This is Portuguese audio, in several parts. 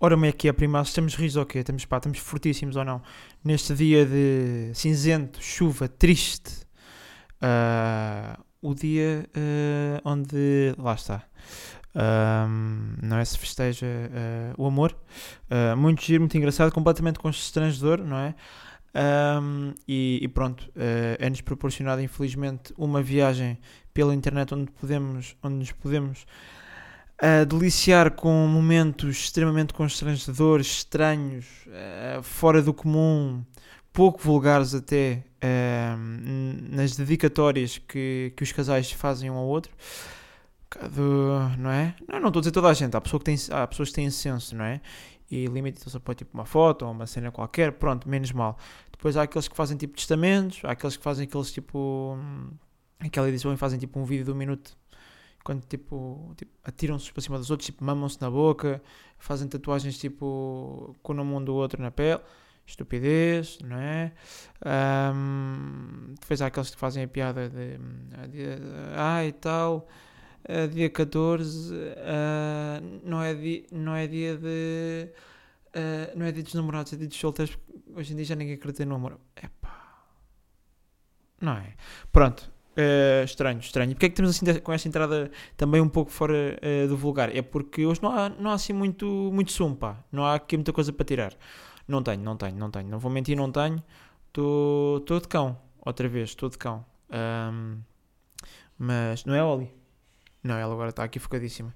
Ora, como é que é, prima? Estamos rios ou quê? Estamos, estamos fortíssimos ou não? Neste dia de cinzento, chuva, triste. Uh, o dia uh, onde. Lá está. Um, não é? Se festeja uh, o amor. muito giro, muito engraçado, completamente constrangedor, não é? Um, e, e, pronto, é-nos proporcionada, infelizmente, uma viagem pela internet onde, podemos, onde nos podemos a deliciar com momentos extremamente constrangedores, estranhos, uh, fora do comum, pouco vulgares até, uh, nas dedicatórias que, que os casais fazem um ao outro. não é? Não, estou a dizer toda a gente, há, pessoa que tem, há pessoas que têm senso, não é? E limitam-se a pôr tipo uma foto ou uma cena qualquer, pronto, menos mal. Depois há aqueles que fazem tipo testamentos, há aqueles que fazem aqueles tipo. Hum, aquela edição e fazem tipo um vídeo de um minuto quando tipo, tipo atiram-se para cima dos outros, tipo mamam-se na boca, fazem tatuagens tipo com o nome um do outro na pele, estupidez, não é? Um, depois há aqueles que fazem a piada de, de ah e tal, dia 14 uh, não, é dia, não é dia de. Uh, não é dia dos namorados, é dia dos solteiros, hoje em dia já ninguém acredita no amor. Epá. Não é? Pronto, Uh, estranho, estranho. E porquê é que temos assim com esta entrada também um pouco fora uh, do vulgar? É porque hoje não há, não há assim muito, muito sumo, pá. Não há aqui muita coisa para tirar. Não tenho, não tenho, não tenho. Não vou mentir, não tenho. Estou de cão, outra vez, estou de cão. Um, mas não é Oli. Não, ela agora está aqui focadíssima.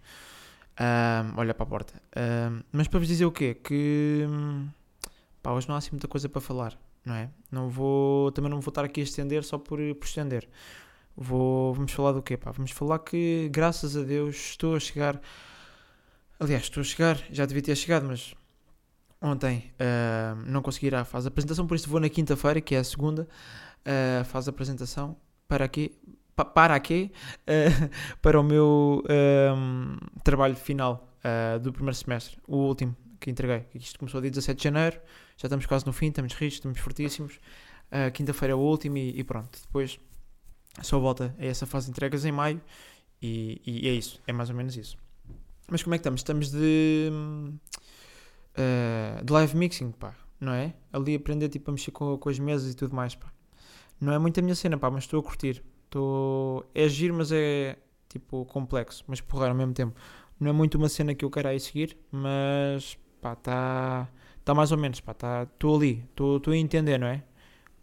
Um, olha para a porta. Um, mas para vos dizer o quê? Que pá, hoje não há assim muita coisa para falar, não é? Não vou, também não vou estar aqui a estender só por, por estender. Vou, vamos falar do quê? Pá? Vamos falar que, graças a Deus, estou a chegar. Aliás, estou a chegar, já devia ter chegado, mas ontem uh, não consegui ir à fase de apresentação, por isso vou na quinta-feira, que é a segunda, uh, fase de apresentação. Para aqui, pa, para aqui, uh, para o meu trabalho final do primeiro semestre, o último que entreguei. Isto começou dia 17 de janeiro, já estamos quase no fim, estamos ricos, estamos fortíssimos. quinta-feira é o último e, e pronto, depois só volta a essa fase de entregas em maio e, e, é isso, é mais ou menos isso. Mas como é que estamos? Estamos de, uh, de live mixing, pá, não é? Ali aprender tipo, a mexer com, com as mesas e tudo mais, pá. Não é muito a minha cena, pá, mas estou a curtir. Estou... É giro, mas é tipo complexo, mas porra ao mesmo tempo. Não é muito uma cena que eu quero aí seguir, mas pá, está tá mais ou menos, pá, estou tá, ali, estou a entender, não é?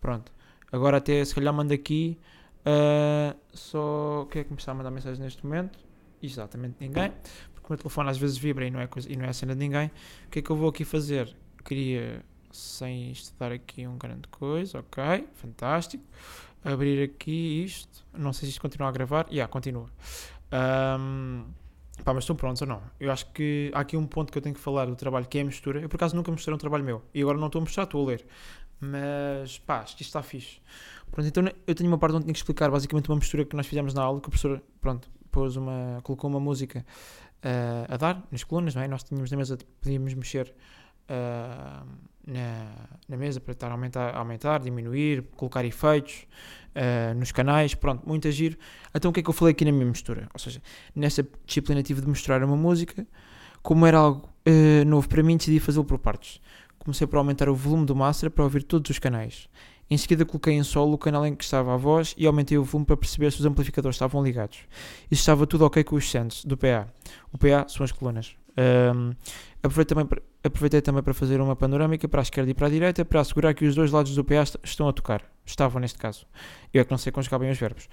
Pronto. Agora até se calhar mando aqui Uh, só quem é que me está a mandar mensagem neste momento? Exatamente ninguém, porque o meu telefone às vezes vibra e não é, coisa, e não é a cena de ninguém. O que é que eu vou aqui fazer? Queria, sem estudar aqui um grande coisa, ok, fantástico. Abrir aqui isto, não sei se isto continua a gravar, e yeah, continua. Um, pá, mas estão prontos ou não? Eu acho que há aqui um ponto que eu tenho que falar do trabalho que é a mistura. Eu por acaso nunca mostrei um trabalho meu e agora não estou a mostrar, estou a ler. Mas pá, isto está fixe. Pronto, então eu tenho uma parte onde tinha que explicar basicamente uma mistura que nós fizemos na aula, que o professor, pronto, pôs uma, colocou uma música uh, a dar nas colunas, não é? Nós tínhamos na mesa, podíamos mexer uh, na, na mesa para estar a aumentar, aumentar, diminuir, colocar efeitos uh, nos canais, pronto, muito a giro. Então o que é que eu falei aqui na minha mistura? Ou seja, nessa disciplina tive de mostrar uma música, como era algo novo para mim, decidi fazê-lo por partes. Comecei por aumentar o volume do master para ouvir todos os canais. Em seguida coloquei em solo o canal em que estava a voz e aumentei o volume para perceber se os amplificadores estavam ligados. E estava tudo ok com os sends do PA. O PA são as colunas. Um, aproveitei, também para, aproveitei também para fazer uma panorâmica para a esquerda e para a direita para assegurar que os dois lados do PA estão a tocar. Estavam neste caso. Eu é que não sei conjugar bem os verbos.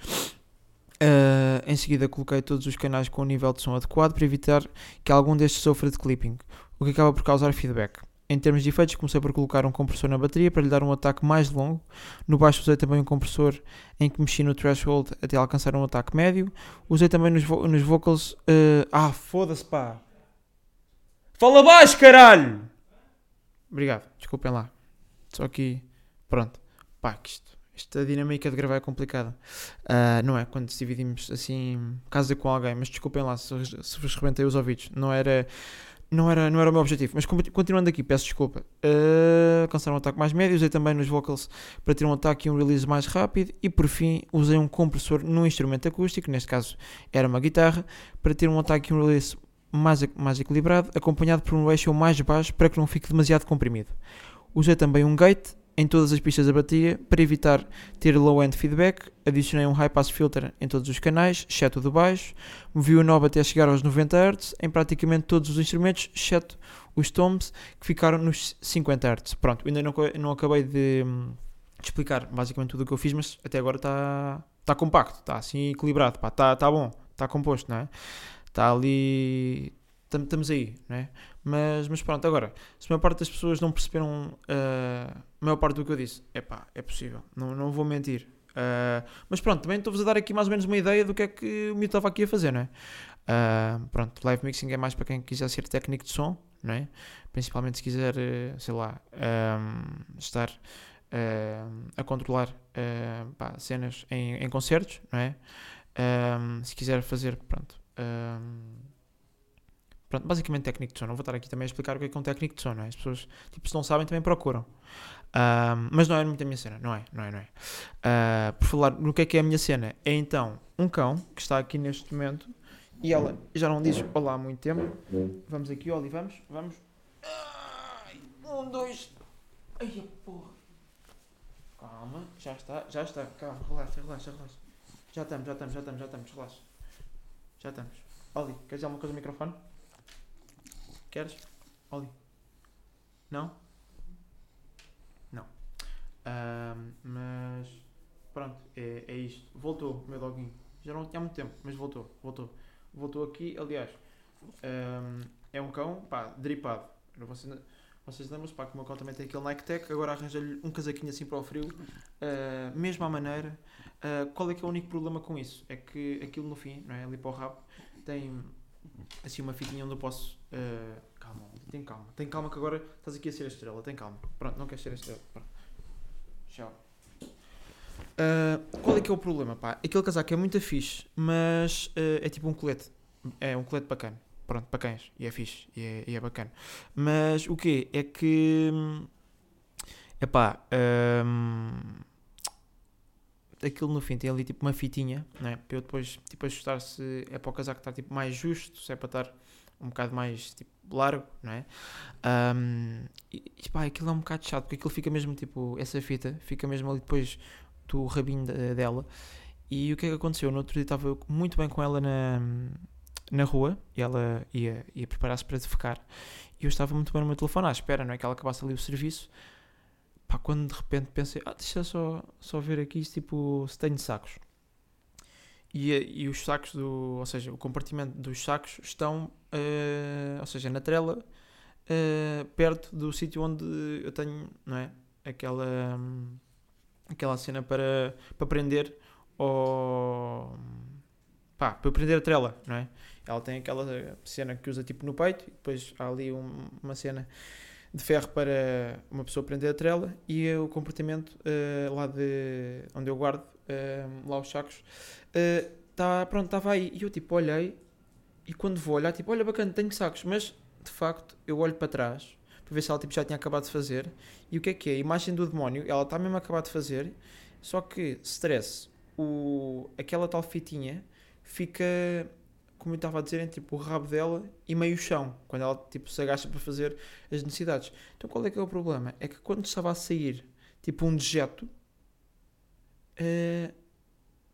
Uh, em seguida coloquei todos os canais com o nível de som adequado para evitar que algum destes sofra de clipping, o que acaba por causar feedback. Em termos de efeitos, comecei por colocar um compressor na bateria para lhe dar um ataque mais longo. No baixo usei também um compressor em que mexi no threshold até alcançar um ataque médio. Usei também nos, vo nos vocals. Uh... Ah, foda-se pá! Fala baixo, caralho! Obrigado, desculpem lá. Só aqui. Pronto. Pá, que isto. Esta dinâmica de gravar é complicada. Uh, não é? Quando dividimos assim, casa com alguém, mas desculpem lá se, se vos rebentei os ouvidos. Não era não era, não era o meu objetivo. Mas continuando aqui, peço desculpa. Uh, um ataque mais médio, usei também nos vocals para ter um ataque e um release mais rápido. E por fim, usei um compressor num instrumento acústico, neste caso era uma guitarra, para ter um ataque e um release mais, mais equilibrado, acompanhado por um eixo mais baixo para que não fique demasiado comprimido. Usei também um gate em todas as pistas da bateria para evitar ter low-end feedback. Adicionei um high-pass filter em todos os canais, exceto o do baixo. Movi o knob até chegar aos 90 Hz em praticamente todos os instrumentos, exceto os toms, que ficaram nos 50 Hz. Pronto, ainda não, não acabei de, de, explicar basicamente tudo o que eu fiz, mas até agora está tá compacto, está assim equilibrado, está tá bom, está composto, não é? Está ali estamos aí, não é? Mas, mas pronto, agora, se a maior parte das pessoas não perceberam uh, a maior parte do que eu disse, é pá, é possível, não, não vou mentir. Uh, mas pronto, também estou-vos a dar aqui mais ou menos uma ideia do que é que o meu estava aqui a fazer, não é? Uh, pronto, live mixing é mais para quem quiser ser técnico de som, não é? Principalmente se quiser, sei lá, um, estar a controlar pá, cenas em, em, concertos, não é? Um, se quiser fazer, pronto. Um, Pronto, basicamente técnico de som. Não vou estar aqui também a explicar o que é, que é um técnico de som, não é? As pessoas, tipo, se não sabem, também procuram. Mas não é muito a minha cena, não é? Não é, não é? Uh, por falar no que é que é a minha cena, é então um cão que está aqui neste momento e ela já não diz olá há muito tempo. Vamos aqui, Oli, vamos, vamos. Ai, um, dois. Ai, porra. Calma, já está, já está. Calma, relaxa, relaxa, relaxa. Já estamos, já estamos, já estamos, já estamos, relaxa. Já estamos. Oli, queres dizer alguma coisa no microfone? Queres? Oli? Não? Não. Mas pronto, é, é isto. Voltou o meu doguinho. Já não tinha há muito tempo, mas voltou. Voltou. Voltou aqui, aliás. Um, é um cão, pá, dripado. Vocês, vocês lembram-se, pá, que o meu cão também tem aquele Nike Tech, agora arranja-lhe um casaquinho assim para o frio, uh, mesmo à maneira. Uh, qual é que é o único problema com isso? É que aquilo no fim, não é? Ali para o rabo, tem assim uma fitinha onde eu posso. Uh, calma, tem calma. Tem calma que agora estás aqui a ser a estrela. Tem calma. Pronto, não queres ser a estrela. Pronto. Tchau. Uh, qual é que é o problema? Pá? Aquele casaco é muito fixe, mas uh, é tipo um colete. É um colete bacana. Pronto, para cães. E é fixe. E é, e é bacana. Mas o que É que. É. Um, aquilo no fim tem ali tipo uma fitinha, né? para eu depois tipo, ajustar se é para o casaco estar tipo, mais justo, se é para estar um bocado mais tipo, largo, não é? Um, e, e pá, aquilo é um bocado chato, porque aquilo fica mesmo tipo, essa fita fica mesmo ali depois do rabinho dela. E o que é que aconteceu? No outro dia estava muito bem com ela na, na rua e ela ia, ia preparar-se para defecar. E eu estava muito bem no meu telefone à espera, não é? Que ela acabasse ali o serviço. Pá, quando de repente pensei, ah, deixa só, só ver aqui tipo, se tenho sacos. E, e os sacos do, ou seja, o compartimento dos sacos estão, uh, ou seja, na trela, uh, perto do sítio onde eu tenho, não é? Aquela, um, aquela cena para, para prender ou pá, para prender a trela, não é? Ela tem aquela cena que usa tipo no peito e depois há ali um, uma cena de ferro para uma pessoa prender a trela e o comportamento uh, lá de onde eu guardo uh, lá os sacos uh, tá, pronto, estava aí. E eu tipo olhei e quando vou olhar tipo, olha bacana, tenho sacos, mas de facto eu olho para trás para ver se ela tipo, já tinha acabado de fazer. E o que é que é? A imagem do demónio, ela está mesmo a acabar de fazer só que stress, o, aquela tal fitinha fica como eu estava a dizer, entre tipo, o rabo dela e meio chão, quando ela tipo, se agacha para fazer as necessidades. Então qual é que é o problema? É que quando estava a sair tipo um dejeto, uh,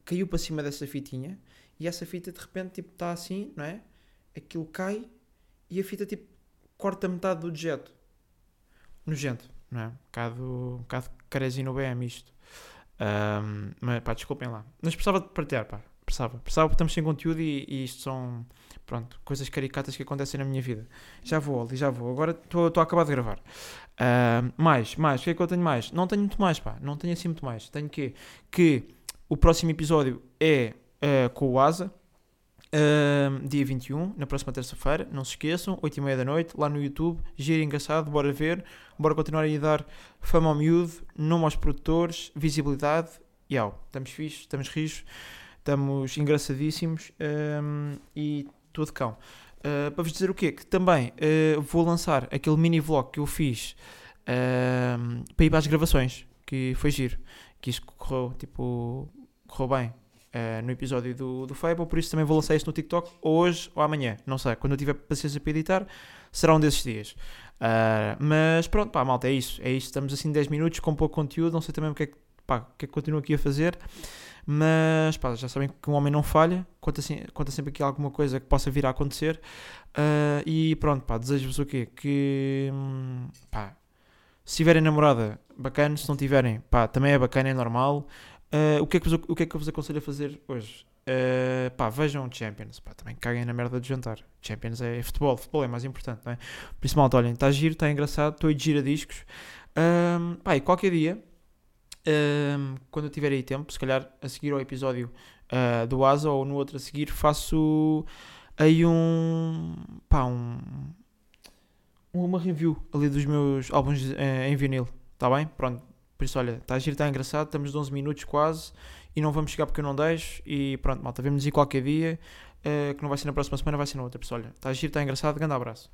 caiu para cima dessa fitinha e essa fita de repente tipo está assim, não é? Aquilo cai e a fita tipo corta metade do dejeto. Nojento, não é? Um bocado, um bocado carezinho no BM isto. Um, mas pá, desculpem lá. Mas precisava de partilhar, pá. Precisava. Precisava porque estamos sem conteúdo e, e, isto são, pronto, coisas caricatas que acontecem na minha vida. Já vou, ali, já vou. Agora estou a acabar de gravar. Uh, mais, mais. O que é que eu tenho mais? Não tenho muito mais, pá. Não tenho assim muito mais. Tenho que que o próximo episódio é uh, com o Asa. Uh, dia 21, na próxima terça-feira, não se esqueçam, 8 e meia da noite, lá no YouTube, giro engraçado, bora ver, bora continuar a dar fama ao miúdo, nome aos produtores, visibilidade, e ao, estamos fixos, estamos rijos, estamos engraçadíssimos um, e tudo cão. Uh, para vos dizer o quê? Que também uh, vou lançar aquele mini vlog que eu fiz uh, para ir para as gravações, que foi giro, que isso correu, tipo, correu bem. uh, no episódio do, do Fable, por isso também vou lançar isso no TikTok hoje ou amanhã, não sei, quando eu tiver paciência para editar, será um desses dias. Mas pronto, pá, malta, é isso, é isso, estamos assim 10 minutos com pouco conteúdo, não sei também o que é que, pá, o que, é que continuo aqui a fazer, mas pá, já sabem que um homem não falha, conta, assim, conta sempre aqui alguma coisa que possa vir a acontecer, uh, e pronto, pá, desejo-vos o quê? Que, hum, pá, se tiverem namorada, bacana, se não tiverem, pá, também é bacana, é normal, Uh, o, que é que vos, o que é que eu vos aconselho a fazer hoje? Uh, pá, vejam Champions, pá, também caguem na merda de jantar. Champions é futebol, futebol é mais importante, não é? Malta, olhem, está giro, está engraçado, estou de gira discos. Pá, e qualquer dia, um, quando eu tiver aí tempo, se calhar a seguir ao episódio uh, do Asa ou no outro a seguir, faço aí um, pá, um, uma review ali dos meus álbuns em vinil, está bem? Pronto, por isso, olha, está a giro, está engraçado, estamos de 11 minutos quase e não vamos chegar porque eu não deixo. E pronto, malta, vemos aí qualquer dia, uh, que não vai ser na próxima semana, vai ser na outra. Pessoal, está a giro, está engraçado, grande abraço.